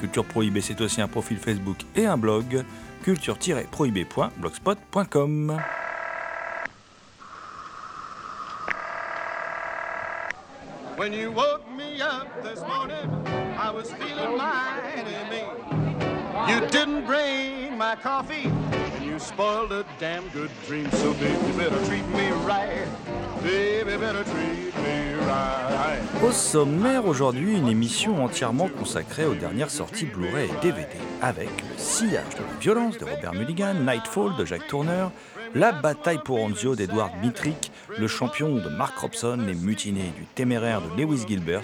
Culture Prohibée, c'est aussi un profil Facebook et un blog, culture-prohibée.blogspot.com. When you woke me up this morning, I was feeling mighty mean. You didn't bring my coffee, and you spoiled a damn good dream. So baby. Baby, better treat me right. Au sommaire aujourd'hui, une émission entièrement consacrée aux dernières sorties Blu-ray et DVD, avec le sillage de la violence de Robert Mulligan, Nightfall de Jack Turner, la bataille pour Anzio d'Edward Mitrick, le champion de Mark Robson, les mutinés du téméraire de Lewis Gilbert,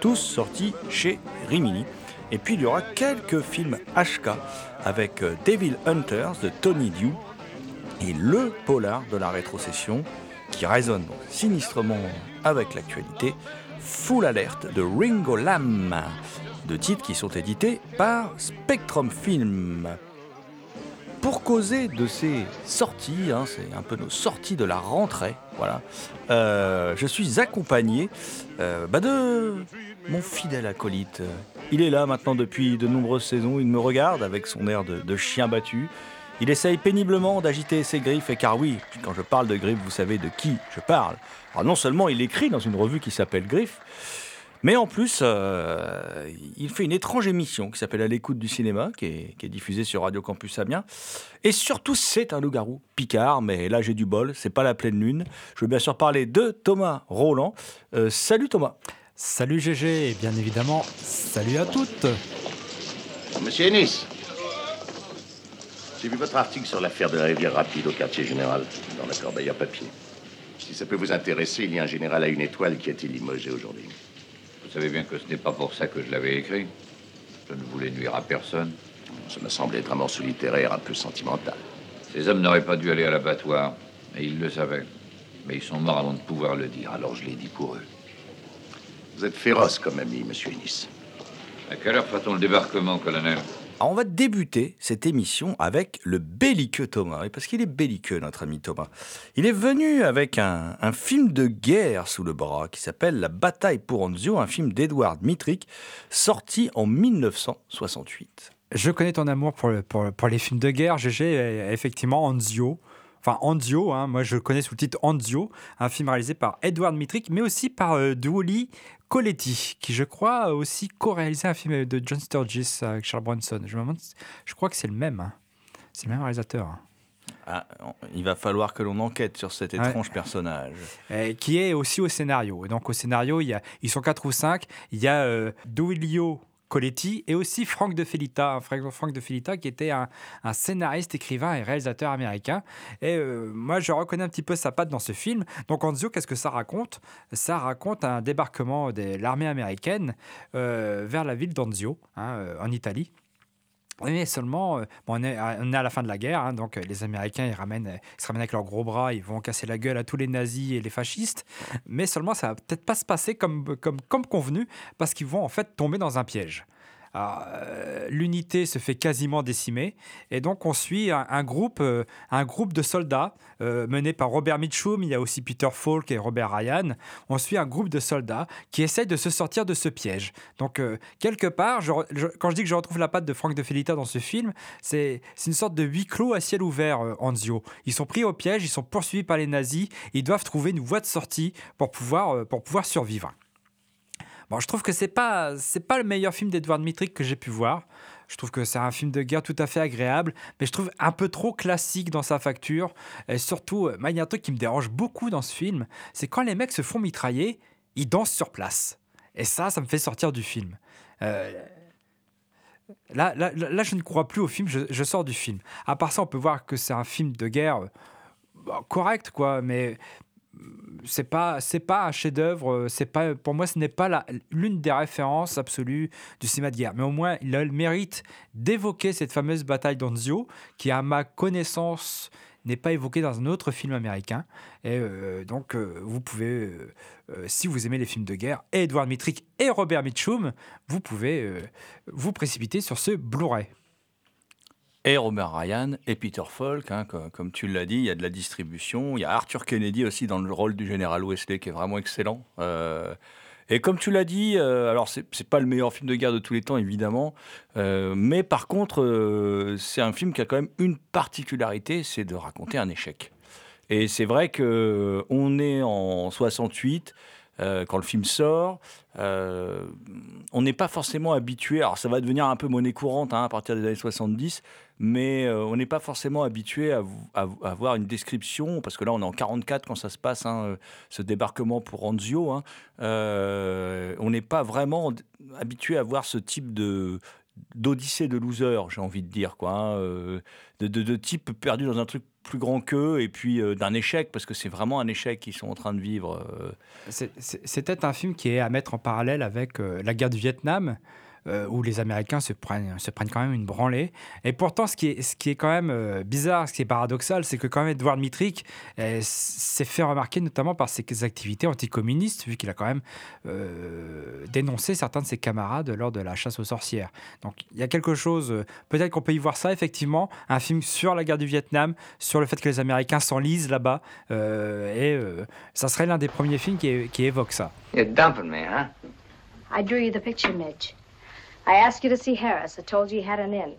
tous sortis chez Rimini. Et puis il y aura quelques films HK avec euh, Devil Hunters de Tony Dew et le polar de la rétrocession qui résonne sinistrement avec l'actualité, Full Alert de Ringo Lam, deux titres qui sont édités par Spectrum Film. Pour causer de ces sorties, hein, c'est un peu nos sorties de la rentrée, voilà, euh, je suis accompagné euh, bah, de mon fidèle acolyte. Il est là maintenant depuis de nombreuses saisons, il me regarde avec son air de chien battu. Il essaye péniblement d'agiter ses griffes, et car oui, quand je parle de griffes, vous savez de qui je parle. Alors non seulement il écrit dans une revue qui s'appelle Griffes, mais en plus, euh, il fait une étrange émission qui s'appelle À l'écoute du cinéma, qui est, qui est diffusée sur Radio Campus Amiens. Et surtout, c'est un loup-garou picard, mais là j'ai du bol, c'est pas la pleine lune. Je veux bien sûr parler de Thomas Roland. Euh, salut Thomas. Salut GG et bien évidemment, salut à toutes. Monsieur Ennis, j'ai vu votre article sur l'affaire de la rivière rapide au quartier général, dans la corbeille à papier. Si ça peut vous intéresser, il y a un général à une étoile qui a été limogé aujourd'hui. Vous savez bien que ce n'est pas pour ça que je l'avais écrit. Je ne voulais nuire à personne. Ça m'a semblé être un morceau littéraire un peu sentimental. Ces hommes n'auraient pas dû aller à l'abattoir, et ils le savaient. Mais ils sont morts avant de pouvoir le dire, alors je l'ai dit pour eux. Vous êtes féroce comme ami, monsieur Ennis. À quelle heure fera-t-on le débarquement, colonel? On va débuter cette émission avec le belliqueux Thomas, parce qu'il est belliqueux notre ami Thomas. Il est venu avec un, film de guerre sous le bras qui s'appelle La bataille pour Anzio, un film d'Edward Mitrick, sorti en 1968. Je connais ton amour pour, le- pour, pour les films de guerre, GG, effectivement, Anzio. Enfin, Anzio, hein, moi je le connais sous le titre Anzio, un film réalisé par Edward Mitrick, mais aussi par euh, Coletti, qui je crois a aussi co-réalisé un film de John Sturgis avec Charles Bronson. Je me demande, je crois que c'est le même. hein. C'est le même réalisateur. hein. Ah, il va falloir que l'on enquête sur cet Ouais. étrange personnage. Qui est aussi au scénario. Et donc au scénario, il y a, ils sont quatre ou cinq. Il y a euh, Duilio Et aussi Frank De Felita, Frank Frank De Felita qui était un, un scénariste, écrivain et réalisateur américain. Et euh, moi, je reconnais un petit peu sa patte dans ce film. Donc Anzio, qu'est-ce que ça raconte? Ça raconte un débarquement de l'armée américaine euh, vers la ville d'Anzio, hein, euh, en Italie. Mais seulement, euh, on, est à, la fin de la guerre, hein, donc euh, les Américains ils, ramènent, euh, ils se ramènent avec leurs gros bras, ils vont casser la gueule à tous les nazis et les fascistes. Mais seulement, ça va peut-être pas se passer comme, comme convenu, parce qu'ils vont en fait tomber dans un piège. Euh, l'unité se fait quasiment décimer et donc on suit un, groupe, euh, un groupe de soldats euh, mené par Robert Mitchum. Il y a aussi Peter Falk et Robert Ryan. On suit un groupe de soldats qui essayent de se sortir de ce piège. Donc quelque part, quand je dis que je retrouve la patte de Frank de Felita dans ce film, c'est une sorte de huis clos à ciel ouvert, Anzio. Ils sont pris au piège, ils sont poursuivis par les nazis, ils doivent trouver une voie de sortie pour pouvoir, pour pouvoir survivre. Bon, je trouve que c'est pas c'est pas le meilleur film d'Edward Mittrick que j'ai pu voir. Je trouve que c'est un film de guerre tout à fait agréable, mais je trouve un peu trop classique dans sa facture. Et surtout, euh, il y a un truc qui me dérange beaucoup dans ce film, c'est quand les mecs se font mitrailler, ils dansent sur place. Et ça, ça me fait sortir du film. Euh, Là, là, là, je ne crois plus au film, je, je sors du film. À part ça, on peut voir que c'est un film de guerre euh, correct, quoi, mais c'est pas c'est pas un chef-d'œuvre euh, c'est pas pour moi ce n'est pas l'une des références absolues du cinéma de guerre. Mais au moins il a le mérite d'évoquer cette fameuse bataille d'Anzio qui à ma connaissance n'est pas évoquée dans un autre film américain. Et euh, donc euh, vous pouvez si vous aimez les films de guerre Edward Mittrick et Robert Mitchum vous pouvez vous précipiter sur ce Blu-ray Et Robert Ryan et Peter Falk, hein, co- comme, tu l'as dit, il y a de la distribution. Il y a Arthur Kennedy aussi dans le rôle du général Wesley qui est vraiment excellent. Euh, et comme tu l'as dit, euh, alors c'est pas le meilleur film de guerre de tous les temps évidemment, euh, mais par contre c'est un film qui a quand même une particularité, c'est de raconter un échec. Et c'est vrai que on est en 68 euh, quand le film sort. on n'est pas forcément habitué. Alors ça va devenir un peu monnaie courante hein, à partir des années 70, mais euh, on n'est pas forcément habitué à, à, avoir une description, parce que là on est en 44 quand ça se passe, hein, ce débarquement pour Anzio. hein. Euh, on n'est pas vraiment habitué à voir ce type de d'odyssée de loser, j'ai envie de dire, quoi, hein, euh, de, type perdu dans un truc plus grand qu'eux, et puis d'un échec, parce que c'est vraiment un échec qu'ils sont en train de vivre. C'était un film qui est à mettre en parallèle avec la guerre du Vietnam, euh, où les Américains se prennent, se prennent quand même une branlée. Et pourtant, ce qui est, ce qui est quand même euh, bizarre, ce qui est paradoxal, c'est que quand même Edward Mittrick euh, s'est fait remarquer notamment par ses activités anticommunistes, vu qu'il a quand même euh, dénoncé certains de ses camarades lors de la chasse aux sorcières. Donc il y a quelque chose, euh, peut-être qu'on peut y voir ça, effectivement, un film sur la guerre du Vietnam, sur le fait que les Américains s'enlisent là-bas, euh, et euh, ça serait l'un des premiers films qui, qui évoque ça. You're dumping me, huh? I drew you the picture, Midge. I asked you to see Harris. I told you he had an in.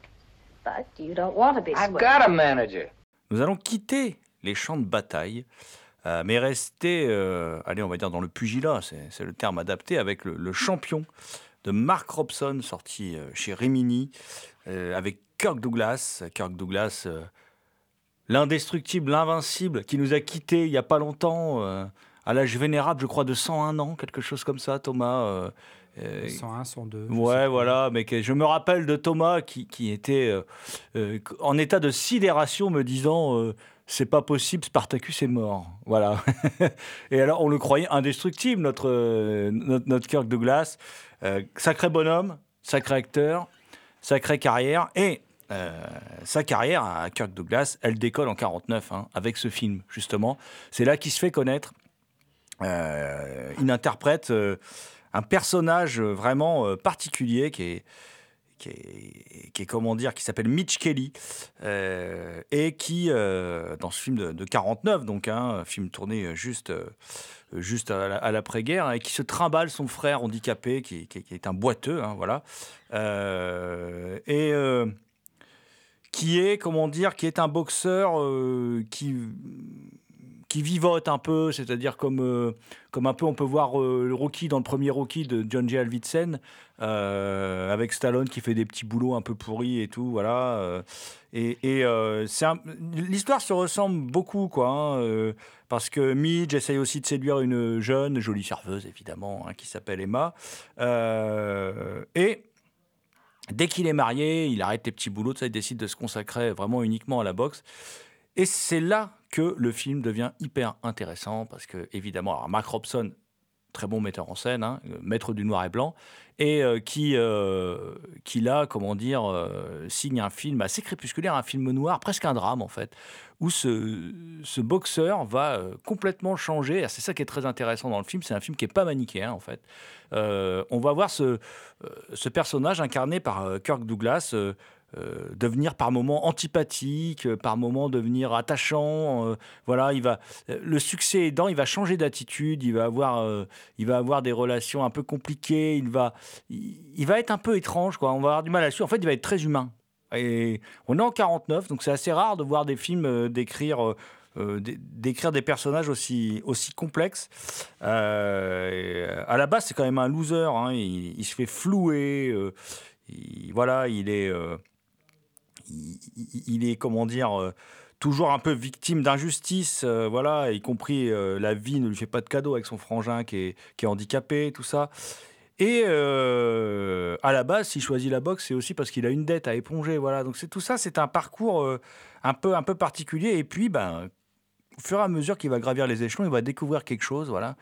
But you don't want to be I've got a manager. Nous allons quitter les champs de bataille, euh, mais rester, euh, allez, on va dire dans le pugilat, c'est le terme adapté, avec le, le champion de Mark Robson, sorti euh, chez Rimini, euh, avec Kirk Douglas. Kirk Douglas, euh, l'indestructible, l'invincible, qui nous a quittés il n'y a pas longtemps, euh, à l'âge vénérable, je crois, de 101 ans, quelque chose comme ça, Thomas. Euh, euh, 101, 102. je sais Ouais, voilà, mais que je me rappelle de Thomas qui, qui était euh, euh, en état de sidération, me disant euh, c'est pas possible, Spartacus est mort. Voilà. Et alors, on le croyait indestructible, notre, notre, notre Kirk Douglas. Sacré bonhomme, sacré acteur, sacrée carrière. Et euh, sa carrière à Kirk Douglas, elle décolle en 49 hein, avec ce film, justement. C'est là qu'il se fait connaître. Euh, il interprète euh, un personnage vraiment euh, particulier qui est, qui est, comment dire, qui s'appelle Mitch Kelly euh, et qui, euh, dans ce film de, de 49, donc hein, un film tourné juste, euh, juste à la- à l'après-guerre, et qui se trimballe son frère handicapé, qui, est un boiteux, hein, voilà, Euh, et euh, qui est, comment dire, qui est un boxeur euh, qui qui vivote un peu, c'est-à-dire comme, euh, comme un peu on peut voir euh, le Rocky dans le premier Rocky de John J. Alvidsen, euh, avec Stallone qui fait des petits boulots un peu pourris et tout, voilà. et et, l'histoire se ressemble beaucoup, quoi, hein, parce que Midge essaye aussi de séduire une jeune, jolie serveuse évidemment, hein, qui s'appelle Emma, et dès qu'il est marié, il arrête les petits boulots, ça, il décide de se consacrer vraiment uniquement à la boxe. Et c'est là que le film devient hyper intéressant parce que, évidemment, alors Mark Robson, très bon metteur en scène, hein, maître du noir et blanc, et euh, qui, euh, qui là, comment dire, euh, signe un film assez crépusculaire, un film noir, presque un drame en fait, où ce, boxeur va euh, complètement changer. Et C'est ça qui est très intéressant dans le film, c'est un film qui est pas manichéen en fait. Euh, on va voir ce, euh, ce personnage incarné par euh, Kirk Douglas. Euh, devenir par moments antipathique, euh, par moments devenir attachant. euh, voilà, il va le succès aidant, il va changer d'attitude, il va avoir, il va avoir des relations un peu compliquées, il va, il, va être un peu étrange, quoi. On va avoir du mal à suivre. En fait, il va être très humain. Et on est en 49, donc c'est assez rare de voir des films décrire. d'écrire des personnages aussi, aussi complexes. À la base, c'est quand même un loser. hein. Il, se fait flouer. il- voilà, il est, il, est comment dire, euh, toujours un peu victime d'injustice. euh, voilà, y compris euh, la vie ne lui fait pas de cadeau avec son frangin qui est, handicapé, tout ça. Et à la base, s'il choisit la boxe, c'est aussi parce qu'il a une dette à éponger. Voilà, donc c'est tout ça, c'est un parcours un peu un peu particulier. Et puis, ben, au fur et à mesure qu'il va gravir les échelons, il va découvrir quelque chose. Voilà,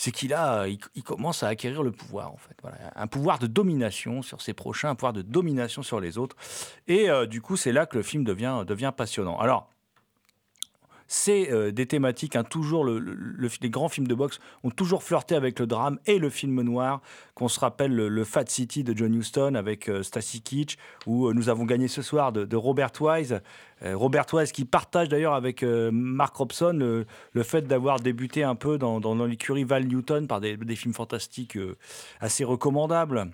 c'est qu'il a, il, commence à acquérir le pouvoir en fait. Un pouvoir de domination sur ses prochains, un pouvoir de domination sur les autres. Et euh, du coup, c'est là que le film devient devient passionnant. Alors. C'est euh, des thématiques, hein, toujours le- le- le- les grands films de boxe ont toujours flirté avec le drame et le film noir, qu'on se rappelle le, Fat City de John Huston avec euh, Stacy Keach, où euh, nous avons gagné ce soir de, Robert Wise. Robert Wise qui partage d'ailleurs avec Mark Robson le, fait d'avoir débuté un peu dans, dans, l'écurie Val Newton par des, films fantastiques assez recommandables.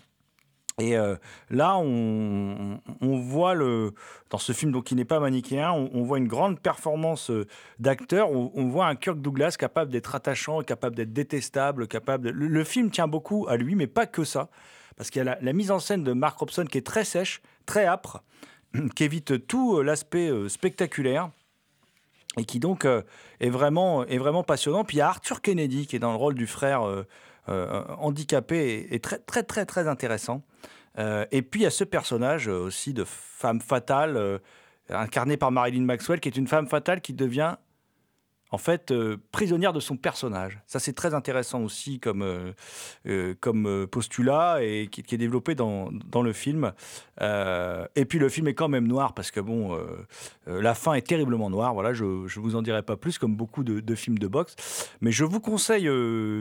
Et euh, là, on, voit le, dans ce film donc, qui n'est pas manichéen, on, voit une grande performance euh, d'acteur. On, voit un Kirk Douglas capable d'être attachant, capable d'être détestable, capable. de- Le, film tient beaucoup à lui, mais pas que ça, parce qu'il y a la, mise en scène de Mark Robson qui est très sèche, très âpre, qui évite tout euh, l'aspect spectaculaire et qui donc est, vraiment, est vraiment passionnant. Puis il y a Arthur Kennedy qui est dans le rôle du frère handicapé et, et très très très très intéressant. Euh, et puis il y a ce personnage euh, aussi de femme fatale euh, incarné par Marilyn Maxwell qui est une femme fatale qui devient en fait euh, prisonnière de son personnage. Ça c'est très intéressant aussi comme, euh, euh, comme postulat et qui, est développé dans, dans le film. Et puis le film est quand même noir parce que bon, la fin est terriblement noire. Voilà, je ne vous en dirai pas plus comme beaucoup de, films de boxe. Mais je vous conseille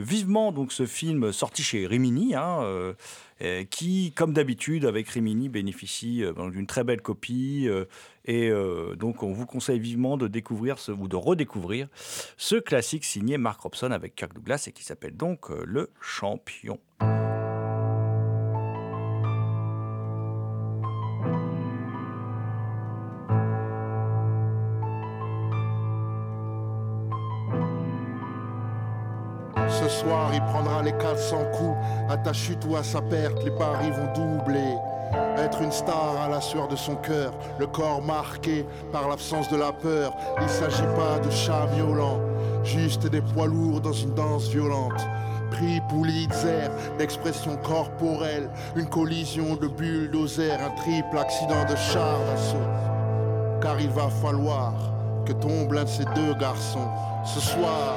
vivement donc ce film sorti chez Rimini, hein, qui, comme d'habitude avec Rimini, bénéficie euh, d'une très belle copie. euh, et euh, donc on vous conseille vivement de découvrir ou de redécouvrir ce classique signé Mark Robson avec Kirk Douglas et qui s'appelle donc euh, Le Champion. Il prendra les 400 coups, à ta chute ou à sa perte, les paris vont doubler. Être une star à la sueur de son cœur, le corps marqué par l'absence de la peur. Il s'agit pas de chats violents, juste des poids lourds dans une danse violente. Prix Pulitzer d'expression corporelle, une collision de bulldozer, un triple accident de char d'assaut. Car il va falloir que tombe l'un de ces deux garçons ce soir.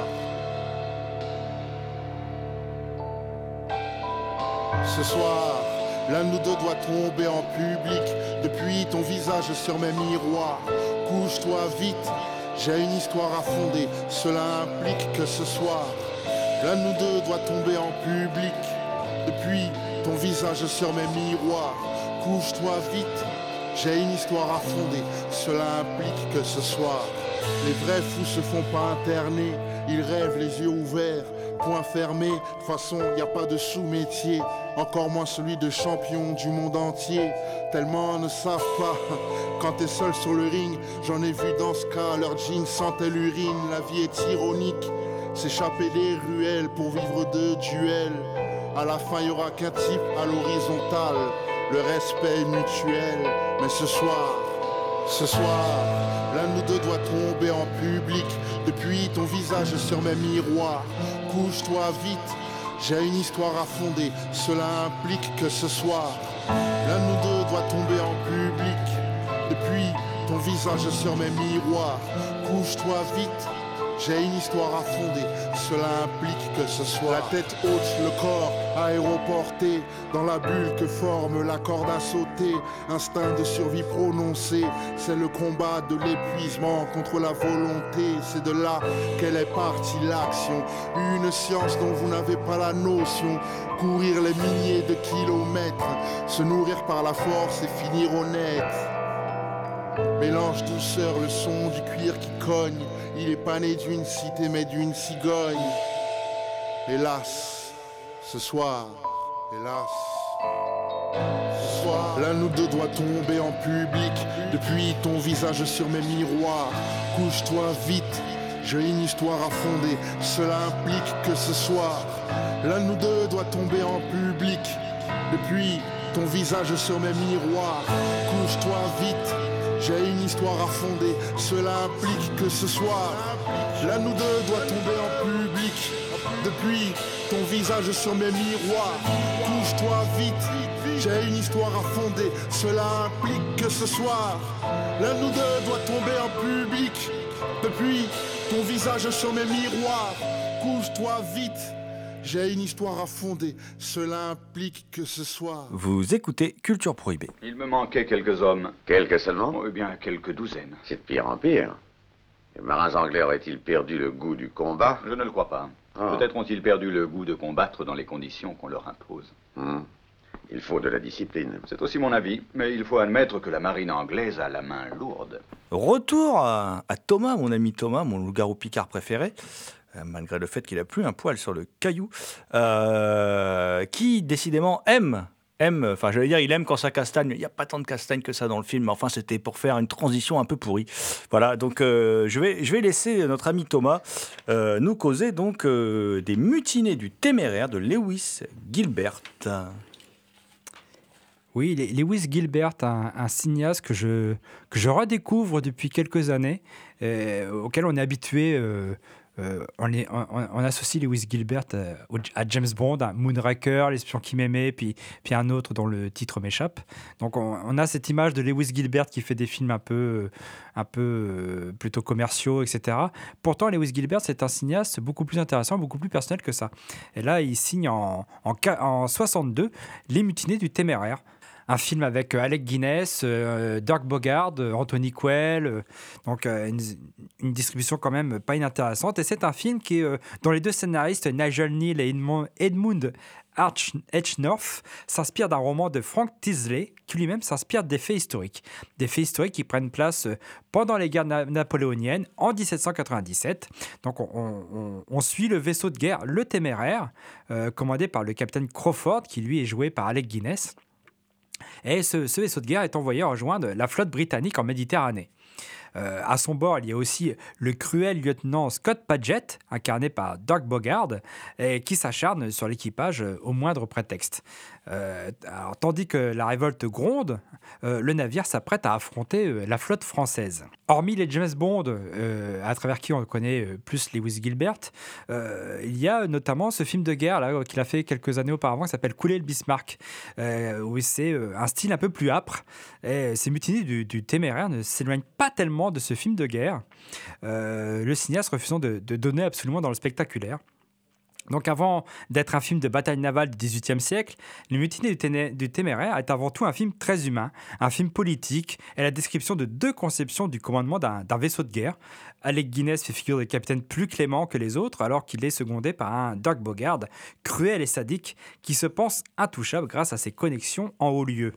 Ce soir, l'un de nous deux doit tomber en public. Depuis ton visage sur mes miroirs, couche-toi vite. J'ai une histoire à fonder. Cela implique que ce soir, l'un de nous deux doit tomber en public. Depuis ton visage sur mes miroirs, couche-toi vite. J'ai une histoire à fonder. Cela implique que ce soir, les vrais fous se font pas interner. Ils rêvent les yeux ouverts, point fermé. De toute façon, y a pas de sous-métier. Encore moins celui de champion du monde entier. Tellement ne savent pas. Quand t'es seul sur le ring, j'en ai vu dans ce cas. Leur jeans sentait l'urine. La vie est ironique. S'échapper des ruelles pour vivre de duels. À la fin, y aura qu'un type à l'horizontale. Le respect mutuel. Mais ce soir, ce soir, l'un de nous deux doit tomber en public. Depuis ton visage sur mes miroirs, couche-toi vite. J'ai une histoire à fonder, cela implique que ce soir, l'un de nous deux doit tomber en public. Depuis ton visage sur mes miroirs, couche-toi vite. J'ai une histoire à fonder, cela implique que ce soit la tête haute, le corps aéroporté dans la bulle que forme la corde à sauter. Instinct de survie prononcé, c'est le combat de l'épuisement contre la volonté. C'est de là qu'elle est partie l'action. Une science dont vous n'avez pas la notion. Courir les milliers de kilomètres, se nourrir par la force et finir honnête. Mélange douceur le son du cuir qui cogne. Il est pas né d'une cité mais d'une cigogne. Hélas, ce soir, hélas. Ce soir, l'un nous deux doit tomber en public. Depuis ton visage sur mes miroirs, couche-toi vite. J'ai une histoire à fonder, cela implique que ce soir, l'un de nous deux doit tomber en public. Depuis ton visage sur mes miroirs, couche-toi vite. J'ai une histoire à fonder, cela implique que ce soir, l'un nous deux doit tomber en public. Depuis ton visage sur mes miroirs, couche-toi vite. J'ai une histoire à fonder, cela implique que ce soir, l'un nous deux doit tomber en public. Depuis ton visage sur mes miroirs, couche-toi vite. J'ai une histoire à fonder, cela implique que ce soir. Vous écoutez Culture Prohibée. Il me manquait quelques hommes. Quelques seulement Oh, eh bien, quelques douzaines. C'est de pire en pire. Les marins anglais auraient-ils perdu le goût du combat? Je ne le crois pas. Ah. Peut-être ont-ils perdu le goût de combattre dans les conditions qu'on leur impose. Hmm. Il faut de la discipline. C'est aussi mon avis, mais il faut admettre que la marine anglaise a la main lourde. Retour à, à Thomas, mon ami Thomas, mon loup-garou picard préféré, malgré le fait qu'il a plus un poil sur le caillou, euh, qui décidément aime. Aime, enfin j'allais dire il aime quand ça castagne, il n'y a pas tant de castagne que ça dans le film, mais enfin c'était pour faire une transition un peu pourrie. Voilà, donc euh, je, vais, je vais laisser notre ami Thomas euh, nous causer donc euh, des mutinées du téméraire de Lewis Gilbert. Oui, Le- Lewis Gilbert, un, un cinéaste que je, que je redécouvre depuis quelques années, euh, auquel on est habitué. Euh, on, associe Lewis Gilbert euh, à James Bond, à Moonraker, L'espion qui m'aimait, puis, un autre dont le titre m'échappe. Donc on, a cette image de Lewis Gilbert qui fait des films un peu, un peu euh, plutôt commerciaux, etc. Pourtant, Lewis Gilbert, c'est un cinéaste beaucoup plus intéressant, beaucoup plus personnel que ça. Et là, il signe en, en, qua- en 62 Les Mutinées du Téméraire. Un film avec euh, Alec Guinness, euh, Dirk Bogard, euh, Anthony Quell, donc une, distribution quand même pas inintéressante. Et c'est un film qui dont les deux scénaristes, Nigel Neal et Edmund, Arch- Edgenorth, s'inspirent d'un roman de Frank Tisley, qui lui-même s'inspire des faits historiques. Des faits historiques qui prennent place pendant les guerres na- napoléoniennes en 1797. Donc on, suit le vaisseau de guerre, le Téméraire, commandé par le capitaine Crawford, qui lui est joué par Alec Guinness. Et ce, vaisseau de guerre est envoyé rejoindre la flotte britannique en Méditerranée. Euh, à son bord, il y a aussi le cruel lieutenant Scott Paget, incarné par Doug Bogard, qui s'acharne sur l'équipage euh, au moindre prétexte. Euh, alors, tandis que la révolte gronde, le navire s'apprête à affronter la flotte française. Hormis les James Bond, à travers qui on connaît plus Lewis Gilbert, il y a notamment ce film de guerre qu'il a fait quelques années auparavant qui s'appelle Couler le Bismarck, où c'est un style un peu plus âpre. Et ces mutinées du, du téméraire ne s'éloignent pas tellement de ce film de guerre, euh, le cinéaste refusant de, de donner absolument dans le spectaculaire. Donc avant d'être un film de bataille navale du XVIIIe siècle, Les Mutinées du, Téméraire est avant tout un film très humain, un film politique et la description de deux conceptions du commandement d'un vaisseau de guerre. Alec Guinness fait figure de capitaine plus clément que les autres alors qu'il est secondé par un Doug Bogard, cruel et sadique, qui se pense intouchable grâce à ses connexions en haut lieu.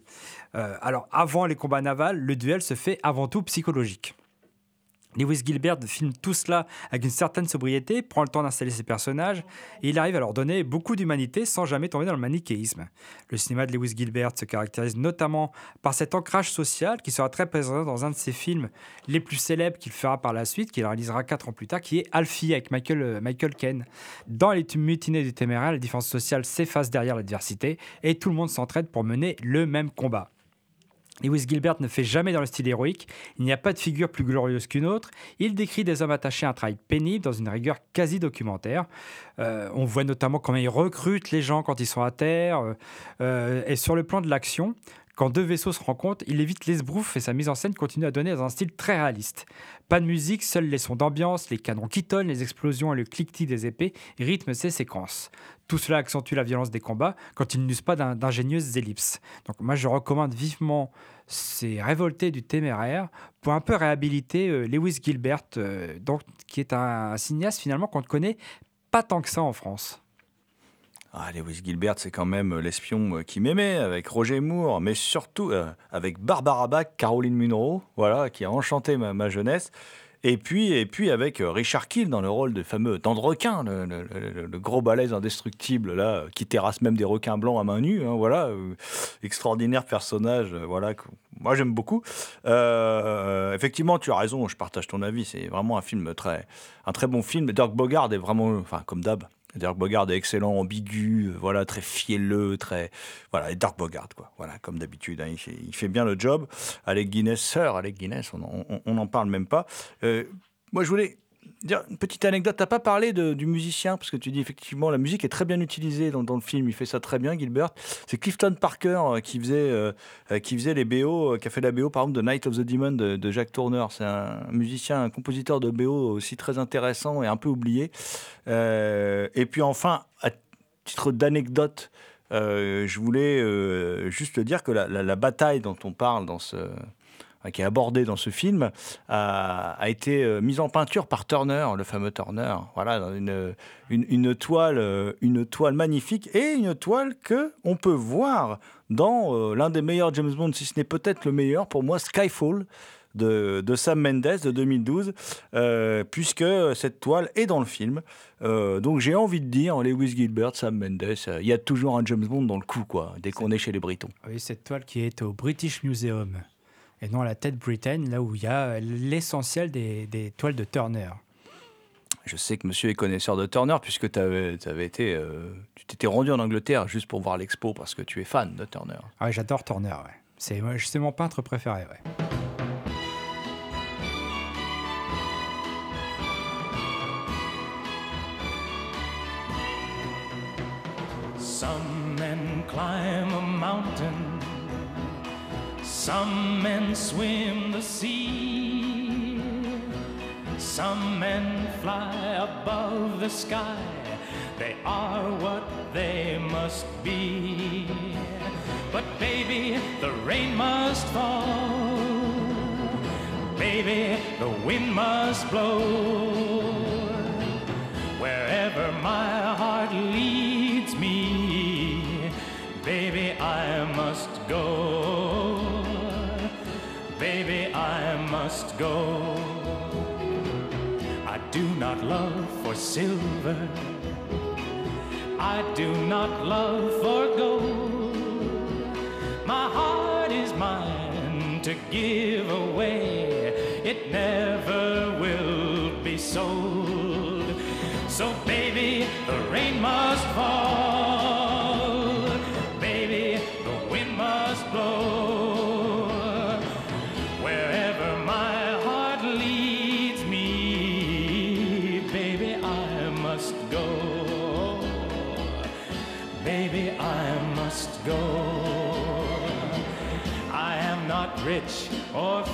Euh, alors avant les combats navals, le duel se fait avant tout psychologique. Lewis Gilbert filme tout cela avec une certaine sobriété, prend le temps d'installer ses personnages et il arrive à leur donner beaucoup d'humanité sans jamais tomber dans le manichéisme. Le cinéma de Lewis Gilbert se caractérise notamment par cet ancrage social qui sera très présent dans un de ses films les plus célèbres qu'il fera par la suite, qu'il réalisera quatre ans plus tard, qui est Alfie avec Michael, euh, Michael Caine. Dans les mutinées du téméraire, la différence sociale s'efface derrière l'adversité et tout le monde s'entraide pour mener le même combat. Lewis Gilbert ne fait jamais dans le style héroïque, il n'y a pas de figure plus glorieuse qu'une autre, il décrit des hommes attachés à un travail pénible dans une rigueur quasi documentaire. Euh, on voit notamment comment il recrute les gens quand ils sont à terre, euh, euh, et sur le plan de l'action, Quand deux vaisseaux se rencontrent, il évite l'esbrouf et sa mise en scène continue à donner dans un style très réaliste. Pas de musique, seuls les sons d'ambiance, les canons qui tonnent, les explosions et le cliquetis des épées rythment ces séquences. Tout cela accentue la violence des combats quand ils n'usent pas d'ingénieuses ellipses. Donc moi je recommande vivement ces révoltés du téméraire pour un peu réhabiliter euh, Lewis Gilbert, euh, donc, qui est un, cinéaste finalement qu'on ne connaît pas tant que ça en France. Ah, Lewis Gilbert, c'est quand même l'espion euh, qui m'aimait, avec Roger Moore, mais surtout avec Barbara Bach, Caroline Munro, voilà, qui a enchanté ma jeunesse. Et puis, et puis avec euh, Richard Kiel dans le rôle de fameux Tendrequin, le, le- le- gros balèze indestructible, là, qui terrasse même des requins blancs à main nue. hein, voilà, euh, extraordinaire personnage, euh, voilà, que moi j'aime beaucoup. Effectivement, tu as raison, je partage ton avis. C'est vraiment un film très, un très bon film. Dirk Bogard est vraiment, enfin, comme d'hab. Dirk Bogard est excellent, ambigu, euh, voilà, très fielleux, très, voilà, et Dirk Bogard, quoi. Voilà, comme d'habitude, hein, il, fait, il fait bien le job. Alec Guinness, sœur Alec Guinness, on n'en parle même pas. Euh, moi, je voulais dire une petite anecdote. T'as pas parlé du musicien? Parce que tu dis effectivement la musique est très bien utilisée dans, le film. Il fait ça très bien, Gilbert. C'est Clifton Parker euh, qui faisait euh, euh, qui faisait les BO, qui a fait la BO par exemple de Night of the Demon de, de Jack Turner. C'est un musicien, un compositeur de BO aussi très intéressant et un peu oublié. Et puis enfin, à titre d'anecdote. je voulais juste dire que la, la- bataille dont on parle dans ce, qui est abordée dans ce film a, a été euh, mise en peinture par Turner, le fameux Turner. Voilà, dans une, une, une toile, euh, une toile magnifique et une toile que on peut voir dans euh, l'un des meilleurs James Bond, si ce n'est peut-être le meilleur pour moi, Skyfall. De, de Sam Mendes de 2012, euh, puisque cette toile est dans le film. Euh, donc j'ai envie de dire, Lewis Gilbert, Sam Mendes, euh, il y a toujours un James Bond dans le coup, quoi, dès qu'on est chez les Britons. Oui, cette toile qui est au British Museum et non à la tête Britain, là où il y a l'essentiel des, des toiles de Turner. Je sais que monsieur est connaisseur de Turner, puisque tu avais, été, euh, tu t'étais rendu en Angleterre juste pour voir l'expo, parce que tu es fan de Turner. Ah oui, j'adore Turner, ouais. C'est mon peintre préféré, ouais. Some men climb a mountain, some men swim the sea, some men fly above the sky. They are what they must be. But baby, the rain must fall. Baby, the wind must blow. Wherever my heart leads me, baby, I must go. Must go. I do not love for silver. I do not love for gold. My heart is mine to give away. It never will be sold. So, baby,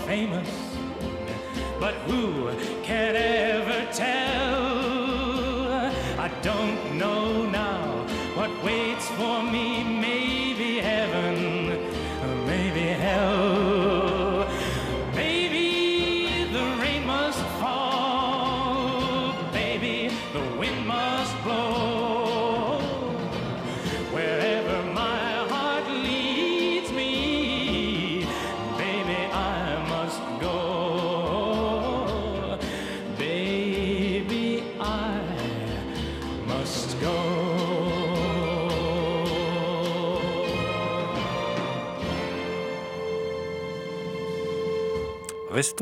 famous, but who can ever tell? I don't know now what waits for me.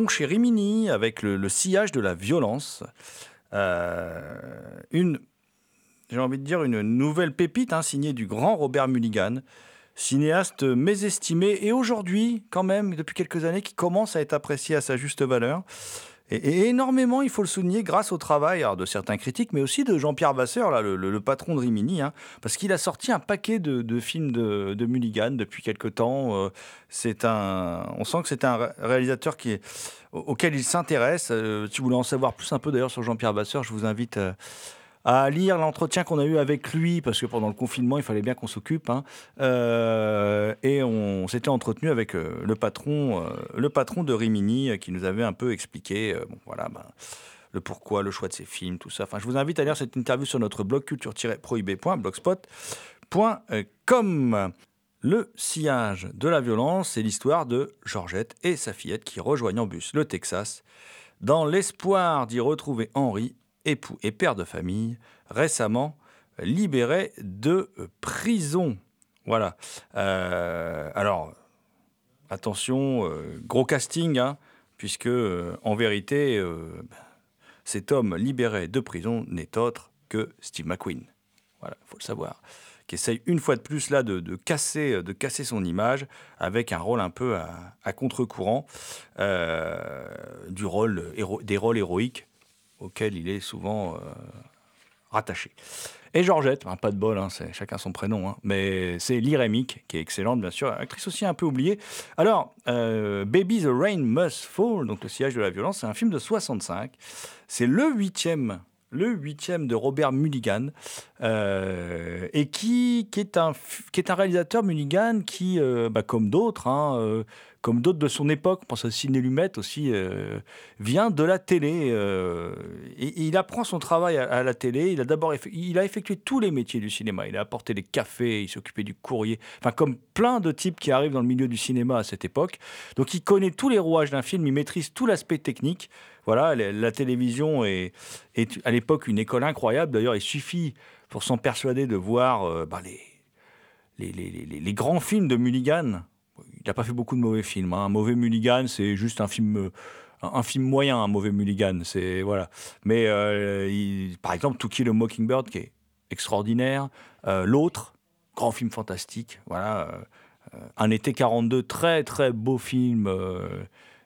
Chez Rimini avec le, le sillage de la violence. Euh, une, j'ai envie de dire, une nouvelle pépite hein, signée du grand Robert Mulligan, cinéaste mésestimé et aujourd'hui, quand même, depuis quelques années, qui commence à être apprécié à sa juste valeur. Et, énormément, il faut le souligner, grâce au travail de certains critiques, mais aussi de Jean-Pierre Vasseur, là, le, patron de Rimini, hein, parce qu'il a sorti un paquet de, films de, Mulligan depuis quelque temps. Euh, c'est un, on sent que c'est un ré- réalisateur auquel il s'intéresse. Euh, si vous voulez en savoir plus un peu d'ailleurs sur Jean-Pierre Vasseur, je vous invite euh, à lire l'entretien qu'on a eu avec lui, parce que pendant le confinement, il fallait bien qu'on s'occupe. hein. Euh, et on s'était entretenu avec euh, le, patron, euh, le patron de Rimini, qui nous avait un peu expliqué voilà, ben, le pourquoi, le choix de ses films, tout ça. Enfin, je vous invite à lire cette interview sur notre blog culture-prohibé.blogspot.com. Le sillage de la violence, c'est l'histoire de Georgette et sa fillette qui rejoignent en bus le Texas dans l'espoir d'y retrouver Henri, époux et père de famille, récemment libéré de prison. Voilà. Euh, alors, attention, euh, gros casting, hein, puisque euh, en vérité, cet homme libéré de prison n'est autre que Steve McQueen. Voilà, il faut le savoir. Qui essaye une fois de plus là de, casser, de casser son image avec un rôle un peu à, à contre-courant du rôle, des rôles héroïques auxquels il est souvent euh, rattaché. Et Georgette, ben, pas de bol, hein, c'est chacun son prénom, hein, mais c'est Lyrémique, qui est excellente, bien sûr, actrice aussi un peu oubliée. Alors, euh, Baby the Rain Must Fall, donc le sillage de la violence, c'est un film de 65. C'est le huitième, le huitième de Robert Mulligan, euh, et qui, qui, est un, qui est un réalisateur Mulligan qui, bah, comme d'autres, hein, comme d'autres de son époque, on pense à Sidney Lumet aussi, euh, vient de la télé. euh, et, il apprend son travail à, la télé. Il a d'abord effectué tous les métiers du cinéma. Il a apporté les cafés, il occupé du courrier. Enfin, comme plein de types qui arrivent dans le milieu du cinéma à cette époque. Donc, il connaît tous les rouages d'un film. Il maîtrise tout l'aspect technique. Voilà, la, télévision est, à l'époque une école incroyable. D'ailleurs, il suffit pour s'en persuader de voir euh, bah, les grands films de Mulligan. Il n'a pas fait beaucoup de mauvais films. hein. Un mauvais Mulligan, c'est juste un film, euh, un, film moyen, un mauvais Mulligan. C'est voilà. Mais euh, par exemple, To Kill a Mockingbird, qui est extraordinaire. Euh, L'autre, grand film fantastique. Voilà. un été 42, très très beau film.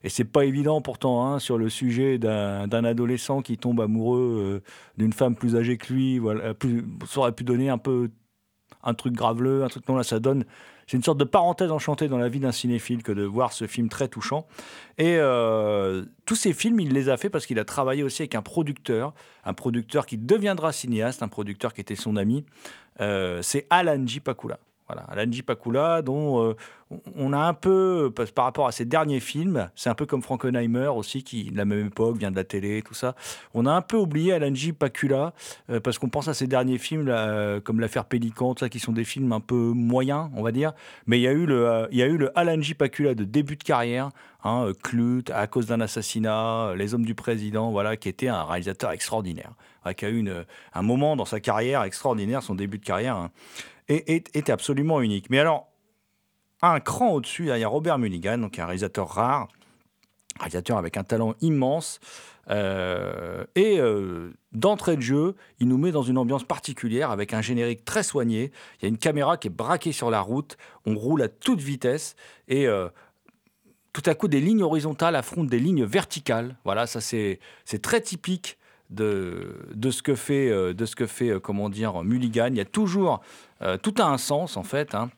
et c'est pas évident pourtant hein, sur le sujet d'un adolescent qui tombe amoureux d'une femme plus âgée que lui. Voilà, plus, ça aurait pu donner un peu un truc graveleux, un truc non là ça donne. C'est une sorte de parenthèse enchantée dans la vie d'un cinéphile que de voir ce film très touchant. Et euh, tous ces films, il les a fait parce qu'il a travaillé aussi avec un producteur, un producteur qui deviendra cinéaste, un producteur qui était son ami. Euh, c'est Alan J. Pakula. Voilà, Alan J. Pakula, dont euh, on a un peu, par rapport à ses derniers films, c'est un peu comme Frankenheimer aussi, qui, de la même époque, vient de la télé, tout ça. On a un peu oublié Alan J. Pakula, euh, parce qu'on pense à ses derniers films, euh, comme L'affaire Pélican, ça, qui sont des films un peu moyens, on va dire. Mais il y a eu le, il y a eu le Alan J. Pakula de début de carrière, hein, euh, Clute, à cause d'un assassinat, Les hommes du président, voilà, qui était un réalisateur extraordinaire, qui a eu un moment dans sa carrière extraordinaire, son début de carrière, hein, était absolument unique. Mais alors, un cran au-dessus, il y a Robert Mulligan, donc un réalisateur rare, réalisateur avec un talent immense. euh, et euh, d'entrée de jeu, il nous met dans une ambiance particulière avec un générique très soigné. Il y a une caméra qui est braquée sur la route. On roule à toute vitesse et euh, tout à coup, des lignes horizontales affrontent des lignes verticales. Voilà, ça c'est très typique de, de ce que fait, euh, de ce que fait euh, comment dire, Mulligan. Il y a toujours, euh, tout a un sens en fait. hein.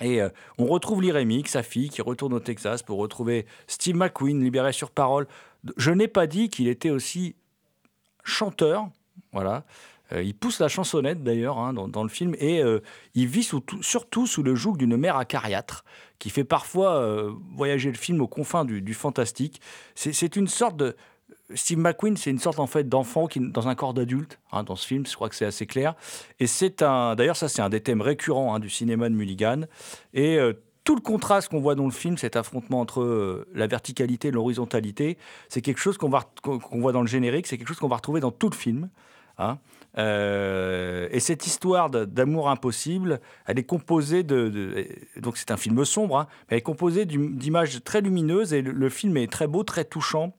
Et on retrouve l'Irémique, sa fille, qui retourne au Texas pour retrouver Steve McQueen, libéré sur parole. Je n'ai pas dit qu'il était aussi chanteur. Voilà. Il pousse la chansonnette d'ailleurs hein, dans, le film et il vit surtout sous le joug d'une mère acariâtre qui fait parfois voyager le film aux confins du, du fantastique. C'est une sorte de. Steve McQueen, c'est une sorte en fait d'enfant qui dans un corps d'adulte hein, dans ce film. Je crois que c'est assez clair. Et c'est un. D'ailleurs, ça c'est un des thèmes récurrents hein, du cinéma de Mulligan. Et euh, tout le contraste qu'on voit dans le film, cet affrontement entre euh, la verticalité et l'horizontalité, c'est quelque chose qu'on qu'on voit dans le générique. C'est quelque chose qu'on va retrouver dans tout le film. hein. Euh, et cette histoire d'amour impossible, elle est composée de, donc c'est un film sombre, mais elle est composée d'im- d'images très lumineuses et le film est très beau, très touchant.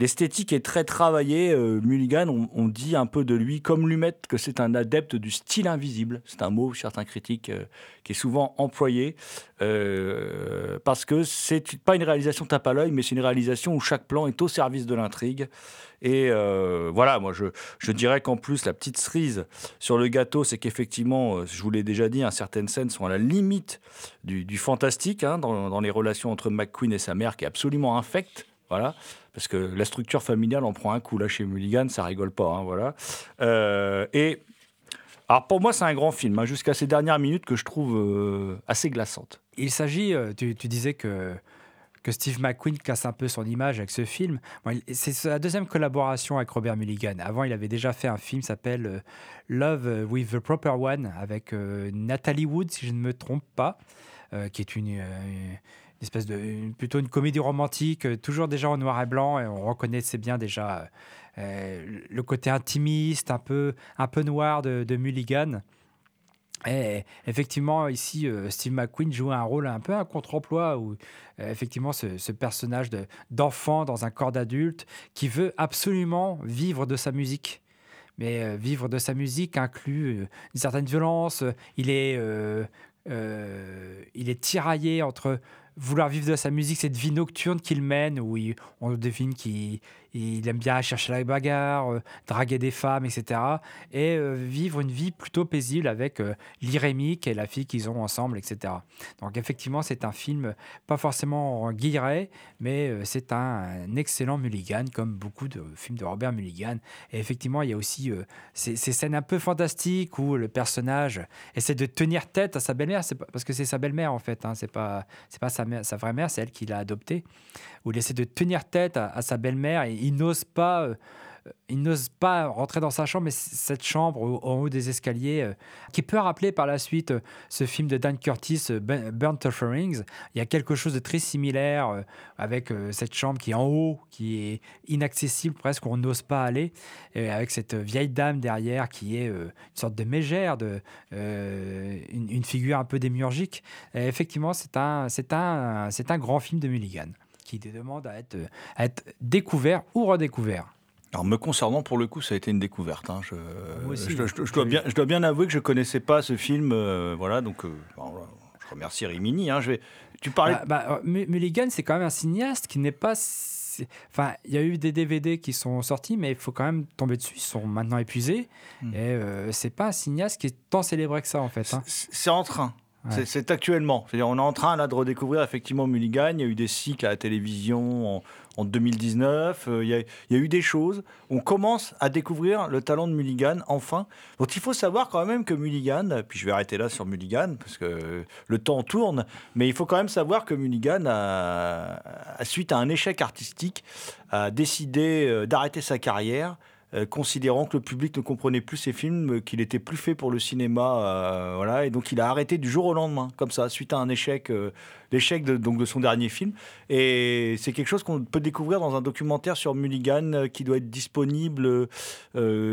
L'esthétique est très travaillée. Euh, Mulligan, on, dit un peu de lui, comme Lumet, que c'est un adepte du style invisible. C'est un mot, certains critiques, euh, qui est souvent employé. euh, parce que c'est pas une réalisation tape à l'œil, mais c'est une réalisation où chaque plan est au service de l'intrigue. Et voilà, moi je, dirais qu'en plus, la petite cerise sur le gâteau, c'est qu'effectivement, je vous l'ai déjà dit, hein, certaines scènes sont à la limite du, du fantastique, hein, dans, dans les relations entre McQueen et sa mère, qui est absolument infecte. Voilà, parce que la structure familiale en prend un coup là chez Mulligan, ça rigole pas. hein, voilà. Euh, et alors pour moi, c'est un grand film, hein, jusqu'à ces dernières minutes que je trouve euh, assez glaçantes. Il s'agit, euh, tu, disais que, que Steve McQueen casse un peu son image avec ce film. C'est sa deuxième collaboration avec Robert Mulligan. Avant, il avait déjà fait un film qui s'appelle Love with the Proper One avec euh, Natalie Wood, si je ne me trompe pas, qui est une espèce de plutôt une comédie romantique, euh, toujours déjà en noir et blanc, et on reconnaissait bien déjà euh, le côté intimiste, un peu, un peu noir de, Mulligan. Et effectivement, ici, euh, Steve McQueen joue un rôle un peu un contre-emploi où, euh, effectivement, ce, ce personnage de- d'enfant dans un corps d'adulte qui veut absolument vivre de sa musique. Mais euh, vivre de sa musique inclut euh, une certaine violence. Il est, euh, euh, il est tiraillé entre vouloir vivre de sa musique, cette vie nocturne qu'il mène, où il- on devine qu'il il aime bien chercher la bagarre, euh, draguer des femmes, etc. Et euh, vivre une vie plutôt paisible avec euh, l'Irémie, qui est la fille qu'ils ont ensemble, etc. Donc effectivement, c'est un film pas forcément en guilleret, mais euh, c'est un, excellent Mulligan, comme beaucoup de films de Robert Mulligan. Et effectivement, il y a aussi ces, scènes un peu fantastiques où le personnage essaie de tenir tête à sa belle-mère, parce que c'est sa belle-mère en fait, hein, c'est pas, pas sa, mère- sa vraie mère, c'est elle qui l'a adoptée, où il essaie de tenir tête à, sa belle-mère il n'ose pas... euh, il n'ose pas rentrer dans sa chambre, mais cette chambre en haut des escaliers, euh, qui peut rappeler par la suite euh, ce film de Dan Curtis, Ben- Burnt Offerings. Il y a quelque chose de très similaire avec cette chambre qui est en haut, qui est inaccessible presque, on n'ose pas aller, et avec cette vieille dame derrière qui est une sorte de mégère, de, une, une figure un peu démiurgique. Et effectivement, c'est un, c'est un, c'est un grand film de Mulligan qui demande à être, à être découvert ou redécouvert. Alors me concernant, pour le coup, ça a été une découverte. hein. Je, Moi aussi. je, je- je dois bien, je dois bien avouer que je connaissais pas ce film. euh, voilà, donc euh, je remercie Rimini. hein. je vais, tu parlais. Bah, bah, euh, Mu- Mulligan, c'est quand même un cinéaste qui n'est pas. Enfin, il y a eu des DVD qui sont sortis, mais il faut quand même tomber dessus. Ils sont maintenant épuisés. Hmm. Et euh, c'est pas un cinéaste qui est tant célébré que ça, en fait. hein. C'est en train. C'est- actuellement. On est en train là de redécouvrir effectivement Mulligan. Il y a eu des cycles à la télévision en, en 2019. Euh, il, y a, eu des choses. On commence à découvrir le talent de Mulligan enfin. Donc il faut savoir quand même que Mulligan, puis je vais arrêter là sur Mulligan parce que le temps tourne, mais il faut quand même savoir que Mulligan, suite à un échec artistique, a décidé euh, d'arrêter sa carrière euh, considérant que le public ne comprenait plus ses films, euh, qu'il était plus fait pour le cinéma, euh, voilà, et donc il a arrêté du jour au lendemain, comme ça, suite à un échec, l'échec de, donc de son dernier film. Et c'est quelque chose qu'on peut découvrir dans un documentaire sur Mulligan qui doit être disponible,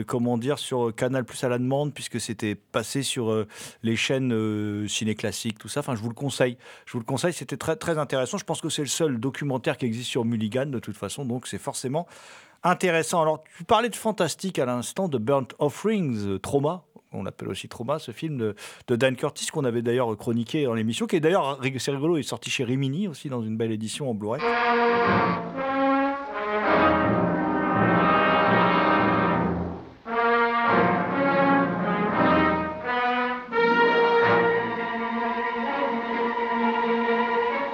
comment dire, sur Canal Plus à la demande, puisque c'était passé sur les chaînes ciné classiques, tout ça. Enfin, je vous le conseille. Je vous le conseille, c'était très très intéressant. Je pense que c'est le seul documentaire qui existe sur Mulligan de toute façon, donc c'est forcément intéressant. Alors, tu parlais de fantastique à l'instant, de Burnt Offerings, euh, Trauma. On l'appelle aussi Trauma, ce film de, de Dan Curtis qu'on avait d'ailleurs chroniqué dans l'émission, qui est d'ailleurs, c'est rigolo, il est sorti chez Rimini aussi dans une belle édition en Blu-ray.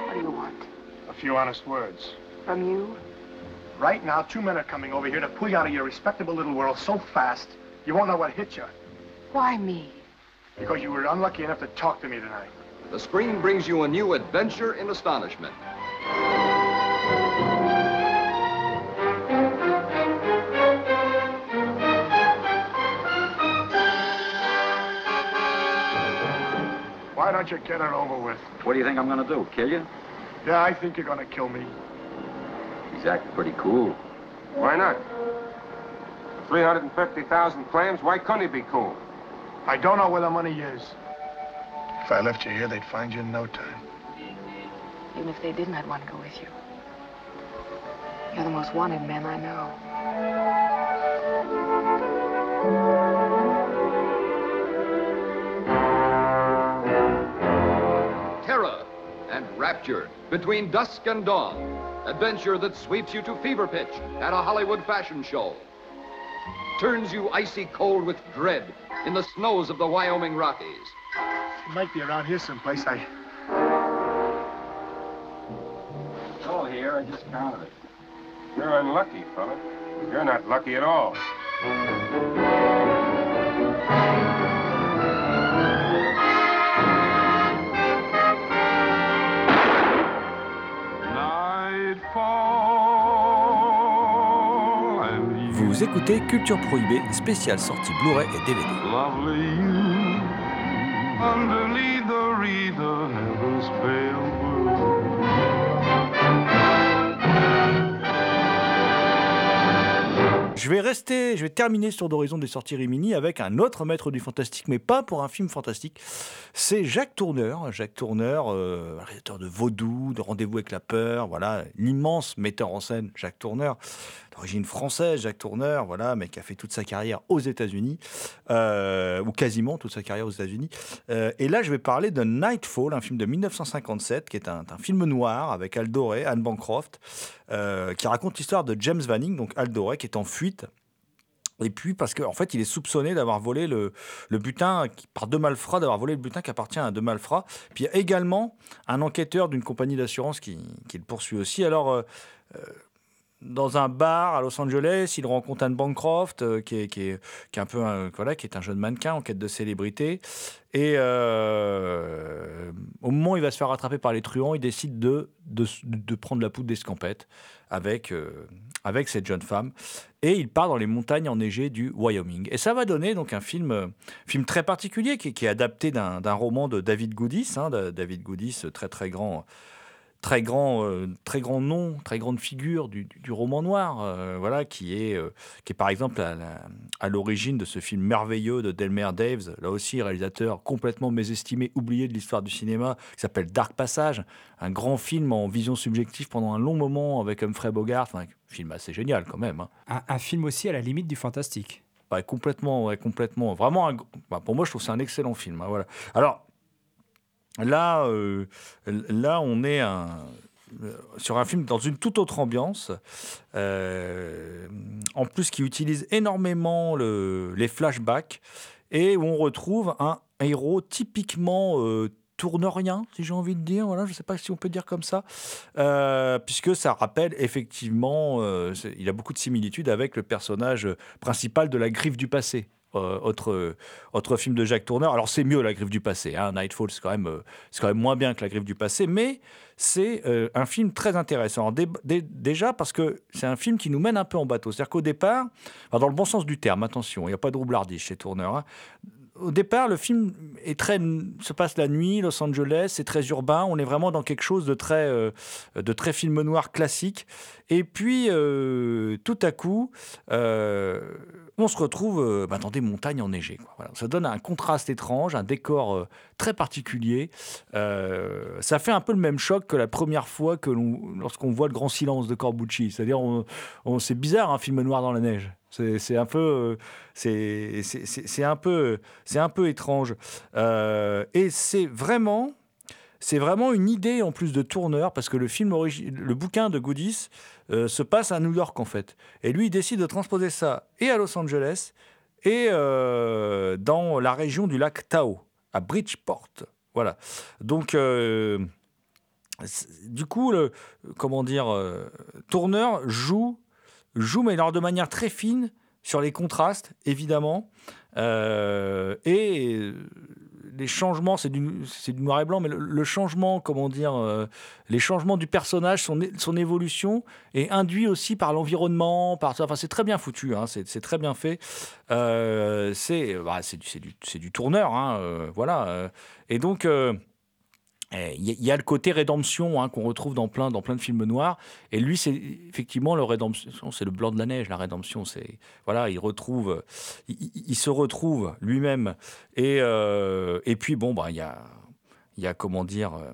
What do you want? A few honest words. From you? Right now, two men are coming over here to pull you out of your respectable little world so fast, you won't know what hit you. Why me? Because you were unlucky enough to talk to me tonight. The screen brings you a new adventure in astonishment. Why don't you get it over with? What do you think I'm gonna do? Kill you? Yeah, I think you're gonna kill me. He's acting pretty cool. Why not? 350,000 claims, why couldn't he be cool? I don't know where the money is. If I left you here, they'd find you in no time. Even if they didn't, I'd want to go with you. You're the most wanted man I know. Terror and rapture between dusk and dawn. Adventure that sweeps you to fever pitch at a Hollywood fashion show. Turns you icy cold with dread in the snows of the Wyoming Rockies. It might be around here someplace. I. It's all here. I just counted it. You're unlucky, fella. You're not lucky at all. Vous écoutez Culture Prohibée, spéciale sortie Blu-ray et DVD. Lovely you, underneath the wreath of heaven's pale Je vais rester, je vais terminer sur d'horizon des sorties Rimini avec un autre maître du fantastique, mais pas pour un film fantastique. C'est Jacques Tourneur. Jacques Tourneur, euh, réalisateur de Vaudou, de Rendez-vous avec la peur, voilà, l'immense metteur en scène Jacques Tourneur, d'origine française, Jacques Tourneur, voilà, mais qui a fait toute sa carrière aux États-Unis, euh, ou quasiment toute sa carrière aux États-Unis. Euh, et là, je vais parler de Nightfall, un film de 1957, qui est un, film noir avec Al Doré, Anne Bancroft, euh, qui raconte l'histoire de James Vanning, donc Al Doré, qui est en fuite et puis parce qu'en en fait, il est soupçonné d'avoir volé le, butin qui- par deux malfrats, d'avoir volé le butin qui appartient à deux malfrats. Puis il y a également un enquêteur d'une compagnie d'assurance qui, le poursuit aussi. Alors, dans un bar à Los Angeles, il rencontre Anne Bancroft, euh, qui, est, un peu voilà, qui est un jeune mannequin en quête de célébrité. Et euh, au moment où il va se faire rattraper par les truands, il décide de, prendre la poudre d'escampette avec, euh, avec cette jeune femme. Et il part dans les montagnes enneigées du Wyoming. Et ça va donner donc un film, film très particulier qui, est- adapté d'un roman de David Goodis. hein, David Goodis, très très grand très grand, euh, très grand nom, très grande figure du, du- du roman noir, euh, voilà, qui est, euh, qui est par exemple à, l'origine de ce film merveilleux de Delmer Daves, là aussi réalisateur complètement mésestimé, oublié de l'histoire du cinéma, qui s'appelle Dark Passage, un grand film en vision subjective pendant un long moment avec Humphrey Bogart, enfin, un film assez génial quand même. hein. Un, un film aussi à la limite du fantastique. Ouais, complètement, ouais, complètement. Vraiment, un- bah, pour moi, je trouve que c'est un excellent film. hein, voilà. Alors, là, euh, là, on est euh, sur un film dans une toute autre ambiance. euh, en plus, qui utilise énormément le- les flashbacks et où on retrouve un héros typiquement euh, tourneurien, si j'ai envie de dire. Voilà, je ne sais pas si on peut dire comme ça, puisque ça rappelle effectivement, il a beaucoup de similitudes avec le personnage principal de La Griffe du passé. Euh, autre, autre film de Jacques Tourneur. Alors c'est mieux La Griffe du passé. Hein. Nightfall, c'est quand, même, euh, quand même moins bien que La Griffe du passé, mais c'est euh, un film très intéressant. Déjà parce que c'est un film qui nous mène un peu en bateau. C'est-à-dire qu'au départ, dans le bon sens du terme, attention, il n'y a pas de roublardise chez Tourneur. hein. Au départ, le film est très, se passe la nuit, Los Angeles, c'est très urbain. On est vraiment dans quelque chose de très, euh, de très film noir classique. Et puis, euh, tout à coup, euh, on se retrouve euh, bah, dans des montagnes enneigées. Ça donne un contraste étrange, un décor euh, très particulier. Euh, ça fait un peu le même choc que la première fois que lorsqu'on voit le grand silence de Corbucci. C'est-à-dire, on, c'est bizarre un film noir dans la neige. C'est, un peu, c'est, un peu, c'est un peu étrange. Et c'est vraiment, c'est vraiment une idée en plus de tourneur parce que le film le bouquin de Goodis euh, se passe à New York en fait. Et lui, il décide de transposer ça et à Los Angeles et euh, dans la région du lac Tahoe, à Bridgeport. Voilà. Donc, euh, du coup, le, comment dire, tourneur joue, joue, mais alors de manière très fine sur les contrastes, évidemment. Et les changements, c'est du, noir et blanc, mais le, changement, comment dire, euh, les changements du personnage, son, évolution est induit aussi par l'environnement, par enfin c'est très bien foutu, hein, c'est, très bien fait. Euh, c'est, bah, c'est, du, tourneur, hein, euh, voilà. et donc. Euh, eh, Il y, a- il le côté rédemption hein, qu'on retrouve dans plein, dans plein de films noirs. Et lui, c'est effectivement le rédemption, c'est le blanc de la neige. La rédemption, c'est voilà, il retrouve, il, il- il se retrouve lui-même. Et, euh, et puis bon, bah, il y a, il y a comment dire, euh,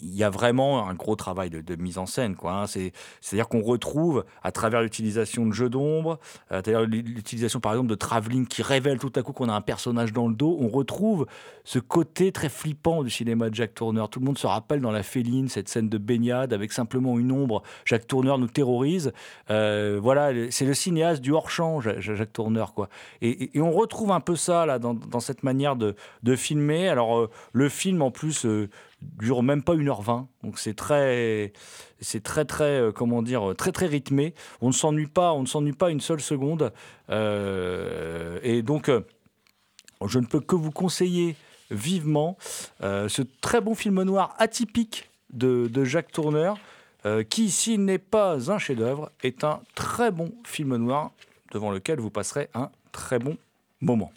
il y a vraiment un gros travail de, mise en scène. quoi. hein. C'est- C'est-à-dire qu'on retrouve, à travers l'utilisation de jeux d'ombre, à travers l'utilisation par exemple de travelling qui révèle tout à coup qu'on a un personnage dans le dos, on retrouve ce côté très flippant du cinéma de Jack Tourner. Tout le monde se rappelle dans La Féline, cette scène de baignade avec simplement une ombre. Jack Tourner nous terrorise. Euh, voilà, c'est le cinéaste du hors-champ, Ja- Ja- Jack Tourner. Quoi. Et, on retrouve un peu ça là, dans, dans cette manière de, de filmer. Alors, euh, le film, en plus, euh, dure même pas 1h20. Donc, c'est très, c'est très, très, euh, comment dire, très, très rythmé. On ne s'ennuie pas, on ne s'ennuie pas une seule seconde. Euh, et donc, euh, je ne peux que vous conseiller vivement euh, ce très bon film noir atypique de, de Jacques Tourneur, euh, qui, s'il n'est pas un chef-d'œuvre, est un très bon film noir devant lequel vous passerez un très bon moment.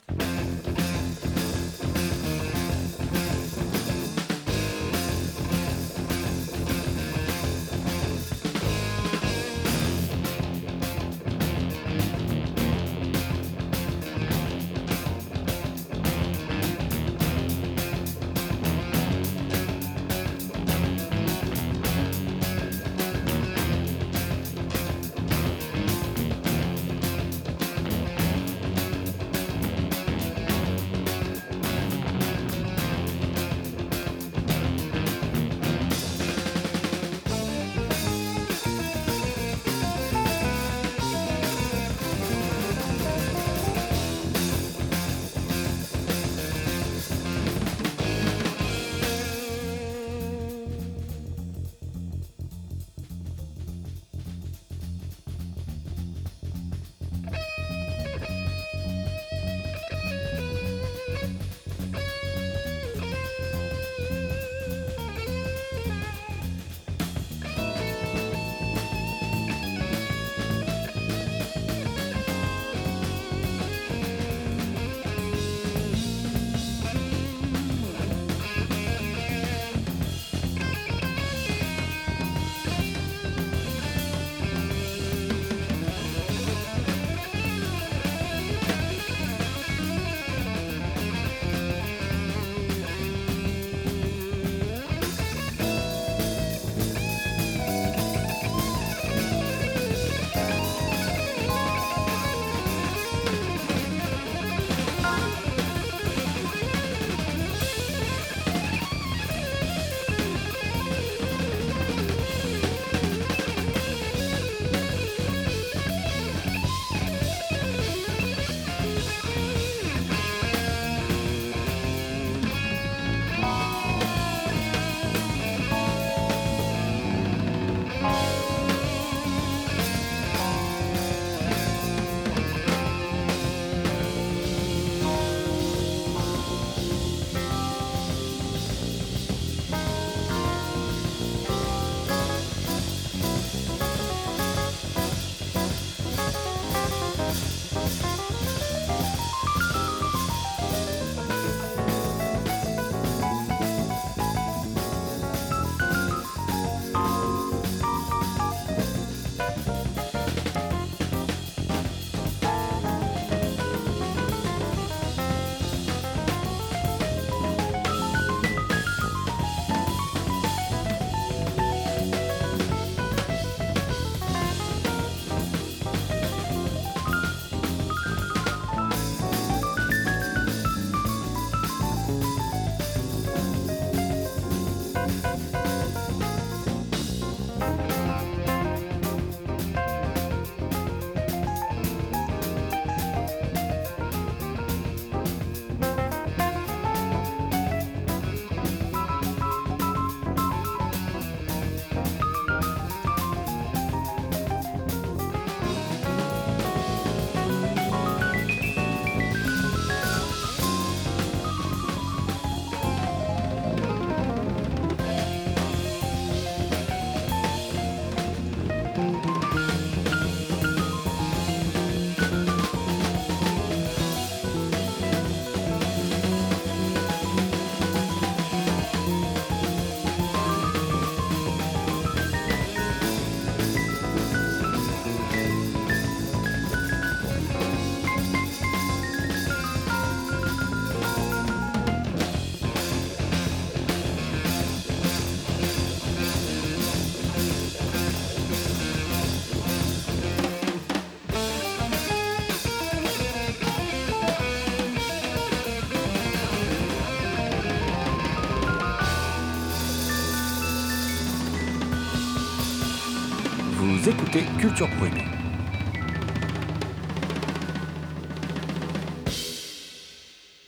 Écoutez Culture Prohibée.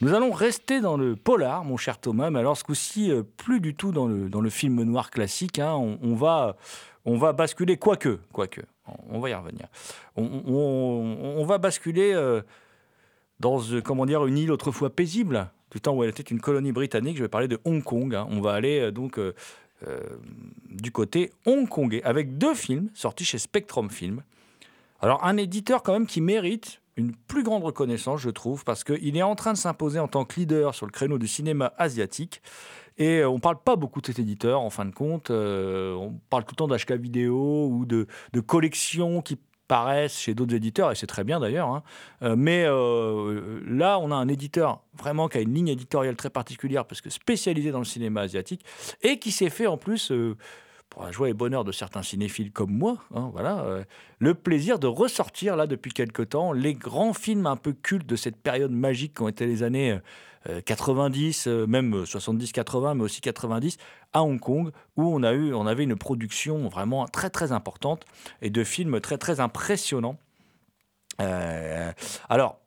Nous allons rester dans le polar, mon cher Thomas, mais alors ce coup-ci, euh, plus du tout dans le, dans le film noir classique. hein. On, va, on va basculer, quoique, quoique, on, va y revenir. On, va basculer euh, dans, euh, comment dire, une île autrefois paisible, du temps où elle était une colonie britannique. Je vais parler de Hong Kong. hein. On va aller donc du côté hongkongais, avec deux films sortis chez Spectrum Film. Alors, un éditeur quand même qui mérite une plus grande reconnaissance, je trouve, parce qu'il est en train de s'imposer en tant que leader sur le créneau du cinéma asiatique. Et euh, on ne parle pas beaucoup de cet éditeur, en fin de compte. Euh, on parle tout le temps d'HK vidéo ou de, de collections qui paraissent chez d'autres éditeurs, et c'est très bien d'ailleurs. hein. Euh, mais euh, là, on a un éditeur vraiment qui a une ligne éditoriale très particulière, parce que spécialisé dans le cinéma asiatique, et qui s'est fait en plus, euh, pour la joie et bonheur de certains cinéphiles comme moi, hein, voilà, euh, le plaisir de ressortir là depuis quelque temps les grands films un peu cultes de cette période magique qui ont été les années euh, 90, euh, même 70-80, mais aussi 90 à Hong Kong, où on, a eu, on avait une production vraiment très très importante et de films très très impressionnants. Euh, alors,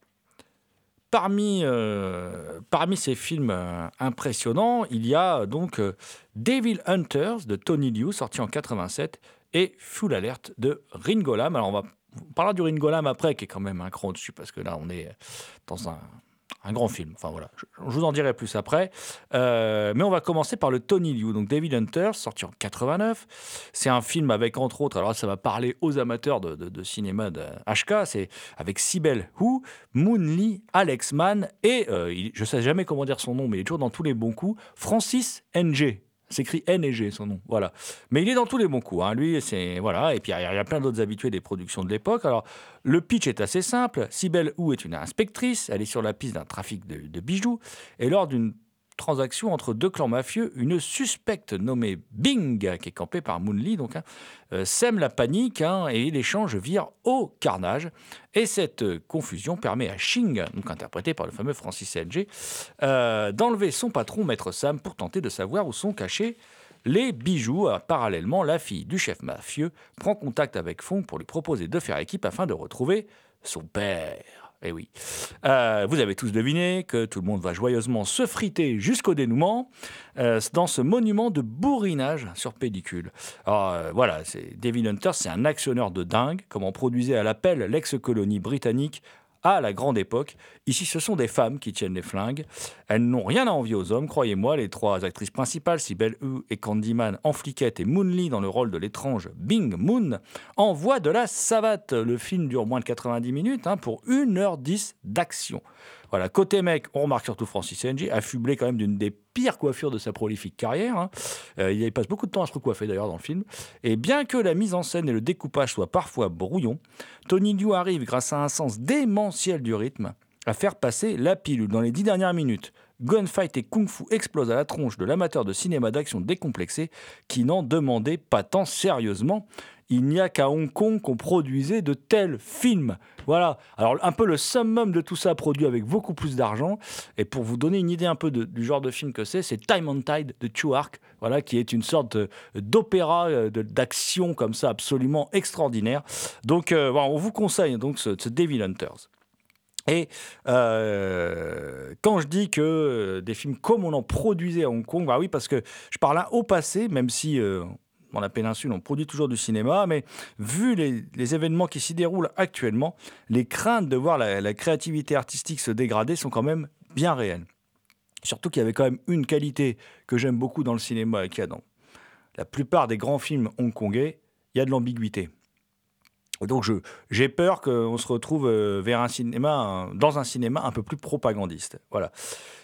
Parmi, euh, parmi ces films euh, impressionnants, il y a donc euh, Devil Hunters de Tony Liu, sorti en 87, et Full Alert de Ringo Lam. Alors, on va on parlera du Ringo Lam après, qui est quand même un au-dessus, parce que là, on est dans un, un grand film. Enfin, voilà, je, vous en dirai plus après. Euh, mais on va commencer par le Tony Liu, donc David Hunters, sorti en 89. C'est un film avec, entre autres, alors ça va parler aux amateurs de, cinéma de c'est avec Sibel Hu, Moon Lee, Alex Mann et, euh, il- je ne sais jamais comment dire son nom, mais il est toujours dans tous les bons coups, Francis N.G. C'est écrit N et G, son nom. Voilà. Mais il est dans tous les bons coups. hein. Lui, c'est. Voilà. Et puis, il y, a- plein d'autres habitués des productions de l'époque. Alors, le pitch est assez simple. Sibel Hu est une inspectrice. Elle est sur la piste d'un trafic de, de bijoux. Et lors d'une transaction entre deux clans mafieux, une suspecte nommée Bing, qui est campée par Moon Lee, donc, hein, euh, sème la panique hein, et l'échange vire au carnage. Et cette confusion permet à Xing, donc interprété par le fameux Francis N.G., euh, d'enlever son patron, Maître Sam, pour tenter de savoir où sont cachés les bijoux. Euh, parallèlement, la fille du chef mafieux prend contact avec Fong pour lui proposer de faire équipe afin de retrouver son père. Eh oui. Euh, vous avez tous deviné que tout le monde va joyeusement se friter jusqu'au dénouement euh, dans ce monument de bourrinage sur pellicule. Alors euh, voilà, David Hunter, c'est un actionneur de dingue, comme en produisait à l'appel l'ex-colonie britannique à la grande époque. Ici, ce sont des femmes qui tiennent les flingues. Elles n'ont rien à envier aux hommes, croyez-moi. Les trois actrices principales, Sibel Hu et Candyman en fliquette et Moon Lee dans le rôle de l'étrange Bing Moon, envoient de la savate. Le film dure moins de 90 minutes hein, pour 1h10 d'action. Voilà, côté mec, on remarque surtout Francis Ng, affublé quand même d'une des pires coiffures de sa prolifique carrière. hein. Euh, il passe beaucoup de temps à se recoiffer d'ailleurs dans le film. Et bien que la mise en scène et le découpage soient parfois brouillons, Tony Liu arrive, grâce à un sens démentiel du rythme, à faire passer la pilule dans les dix dernières minutes. Gunfight et Kung Fu explosent à la tronche de l'amateur de cinéma d'action décomplexé qui n'en demandait pas tant sérieusement. Il n'y a qu'à Hong Kong qu'on produisait de tels films. Voilà. Alors, un peu le summum de tout ça produit avec beaucoup plus d'argent. Et pour vous donner une idée un peu du genre de film que c'est, c'est Time on Tide de Chu Ark, voilà, qui est une sorte euh, d'opéra euh, d'action comme ça, absolument extraordinaire. Donc, euh, voilà, on vous conseille donc ce, Devil Hunters. Et quand je dis que des films comme on en produisait à Hong Kong, bah oui, parce que je parle là au passé, même si dans la péninsule on produit toujours du cinéma, mais vu les, événements qui s'y déroulent actuellement, les craintes de voir la, créativité artistique se dégrader sont quand même bien réelles. Surtout qu'il y avait quand même une qualité que j'aime beaucoup dans le cinéma et qu'il y a dans la plupart des grands films hongkongais, il y a de l'ambiguïté. Donc j'ai peur qu'on se retrouve euh, vers un cinéma, dans un cinéma un peu plus propagandiste. Voilà.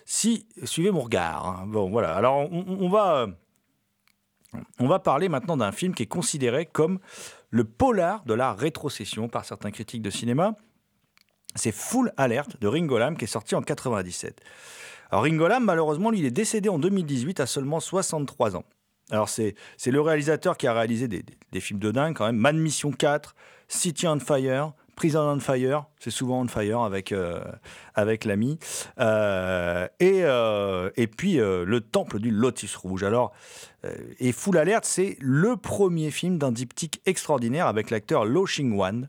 Si, suivez mon regard. hein. Bon, voilà. Alors on, va, on va parler maintenant d'un film qui est considéré comme le polar de la rétrocession par certains critiques de cinéma. C'est Full Alert de Ringo Lam qui est sorti en 97. Alors Ringo Lam, malheureusement, lui, il est décédé en 2018 à seulement 63 ans. Alors c'est, le réalisateur qui a réalisé des, des- des films de dingue quand même. Man Mission 4, City on Fire, Prison on Fire, c'est souvent on fire avec, euh, avec l'ami. Euh, et, euh, et puis Le Temple du Lotus Rouge. Alors et Full Alert, c'est le premier film d'un diptyque extraordinaire avec l'acteur Lo Xing Wan.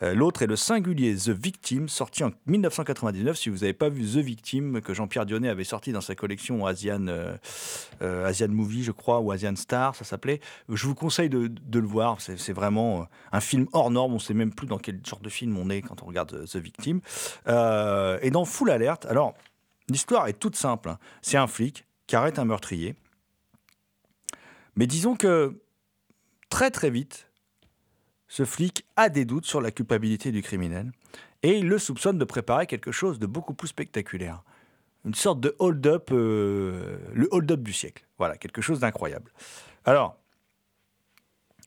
L'autre est le singulier The Victim, sorti en 1999. Si vous n'avez pas vu The Victim, que Jean-Pierre Dionnet avait sorti dans sa collection Asian, Asian Movie, je crois, ou Asian Star, ça s'appelait, je vous conseille de, de le voir. C'est vraiment un film hors norme. On ne sait même plus dans quel genre de film on est quand on regarde The Victim. Euh, et dans Full Alert, alors, l'histoire est toute simple. hein. C'est un flic qui arrête un meurtrier. Mais disons que très très vite, ce flic a des doutes sur la culpabilité du criminel et il le soupçonne de préparer quelque chose de beaucoup plus spectaculaire. Une sorte de hold-up, euh, le hold-up du siècle. Voilà, quelque chose d'incroyable. Alors,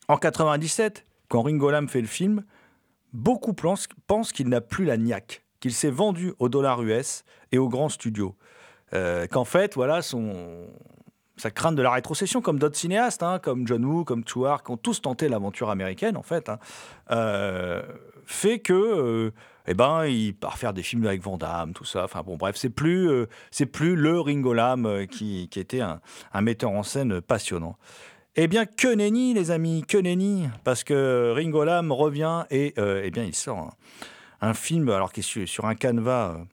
en 97, quand Ringo Lam fait le film, beaucoup pensent, qu'il n'a plus la niaque, qu'il s'est vendu au dollar US et aux grands studios. Euh, Qu'en fait, voilà, son, sa crainte de la rétrocession, comme d'autres cinéastes, hein, comme John Woo, comme Chouar, qui ont tous tenté l'aventure américaine, en fait, hein, euh, fait que, euh, eh ben, il part faire des films avec Van Damme, tout ça. Enfin bon, bref, c'est plus, plus le Ringo Lam euh, qui, qui était un metteur en scène passionnant. Eh bien, que nenni, les amis, que nenni, parce que Ringo Lam revient et, euh, eh bien, il sort un, film, alors qui est sur, un canevas. euh,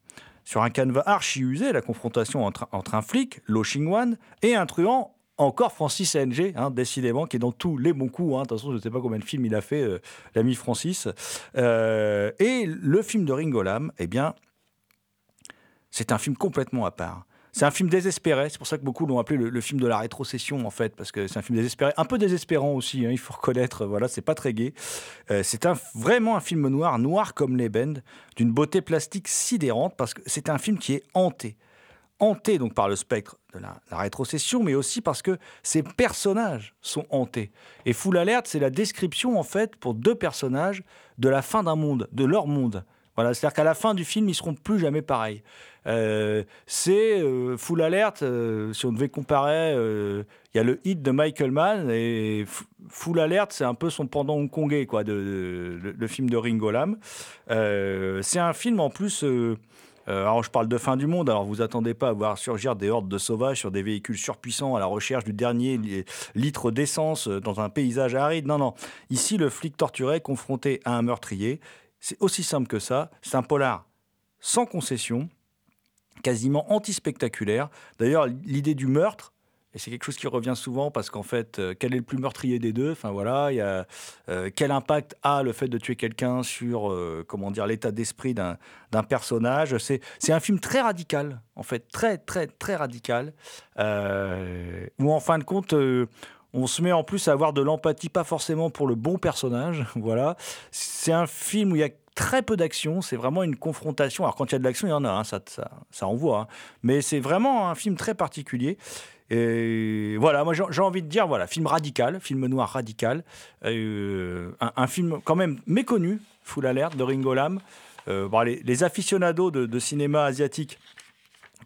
sur un canevas archi usé, la confrontation entre, un flic, Lo Xingwan, et un truand, encore Francis NG, hein, décidément, qui est dans tous les bons coups. hein. De toute façon, je ne sais pas combien de films il a fait, euh, l'ami Francis. Et le film de Ringo Lam, eh bien, c'est un film complètement à part. C'est un film désespéré, c'est pour ça que beaucoup l'ont appelé le, film de la rétrocession en fait, parce que c'est un film désespéré, un peu désespérant aussi, hein, il faut reconnaître, voilà, c'est pas très gai. Euh, c'est vraiment un film noir, noir comme l'ébène, d'une beauté plastique sidérante, parce que c'est un film qui est hanté. Hanté donc par le spectre de la, la rétrocession, mais aussi parce que ces personnages sont hantés. Et Full Alert, c'est la description en fait pour deux personnages de la fin d'un monde, de leur monde. Voilà, c'est-à-dire qu'à la fin du film, ils seront plus jamais pareils. Euh, c'est euh, Full Alert, euh, si on devait comparer, euh, il y a le hit de Michael Mann et Full Alert, c'est un peu son pendant hongkongais, quoi, de, le, le film de Ringo Lam. C'est un film en plus. alors, je parle de fin du monde, alors vous attendez pas à voir surgir des hordes de sauvages sur des véhicules surpuissants à la recherche du dernier li- litre d'essence dans un paysage aride. Non, non. Ici, le flic torturé confronté à un meurtrier. C'est aussi simple que ça. C'est un polar sans concession, quasiment anti-spectaculaire. D'ailleurs, l'idée du meurtre, et c'est quelque chose qui revient souvent parce qu'en fait, euh, quel est le plus meurtrier des deux? Enfin voilà, euh, quel impact a le fait de tuer quelqu'un sur euh, comment dire l'état d'esprit d'un personnage? C'est c'est un film très radical, en fait, très très très radical, où en fin de compte. On se met en plus à avoir de l'empathie, pas forcément pour le bon personnage. Voilà. C'est un film où il y a très peu d'action. C'est vraiment une confrontation. Alors, quand il y a de l'action, il y en a, hein, ça, ça, ça envoie. hein. Mais c'est vraiment un film très particulier. Et voilà, moi j'ai envie de dire, voilà, film radical, film noir radical. Euh, un, film quand même méconnu, Full Alert, de Ringo Lam. Euh, les, aficionados de cinéma asiatique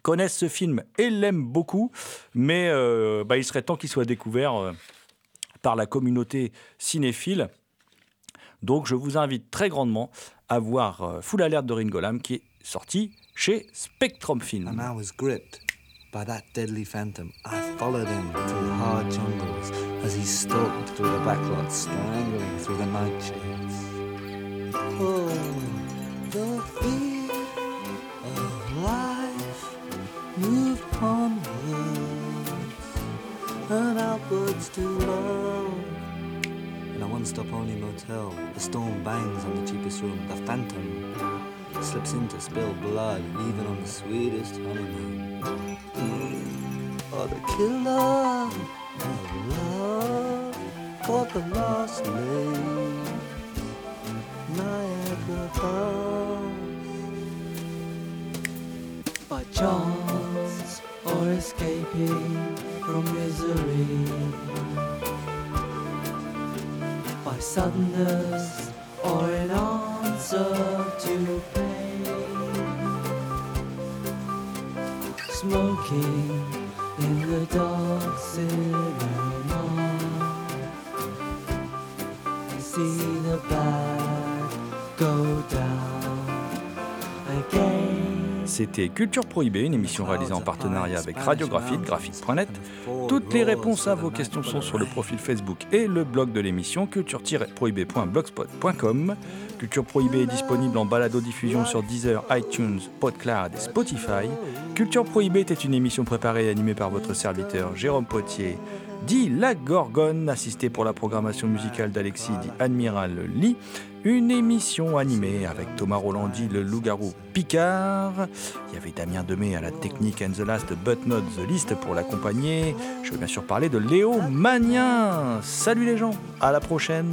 connaissent ce film et l'aiment beaucoup, mais euh, bah, il serait temps qu'il soit découvert euh, par la communauté cinéphile. Donc je vous invite très grandement à voir euh, Full Alert de Ringo Lam qui est sorti chez Spectrum Film. And I was gripped by that moved onwards and outwards to love. In a one-stop only motel, the storm bangs on the cheapest room. The phantom slips in to spill blood, even on the sweetest honeymoon. Oh, the killer of love caught the lost lake, Niagara Falls. by chance or escaping from misery, by suddenness or in answer to pain, smoking in the dark cinema. See the bad C'était Culture Prohibée, une émission réalisée en partenariat avec Radiographite, graphite.net. Toutes les réponses à vos questions sont sur le profil Facebook et le blog de l'émission culture-prohibée.blogspot.com. Culture Prohibée est disponible en balado-diffusion sur Deezer, iTunes, PodCloud et Spotify. Culture Prohibée était une émission préparée et animée par votre serviteur Jérôme Potier, dit La Gorgone, assisté pour la programmation musicale d'Alexis, dit Admiral Lee. Une émission animée avec Thomas Rolandi, le loup-garou Picard. Il y avait Damien Demey à la technique and the last but not the list pour l'accompagner. Je veux bien sûr parler de Léo Magnien. Salut les gens, à la prochaine.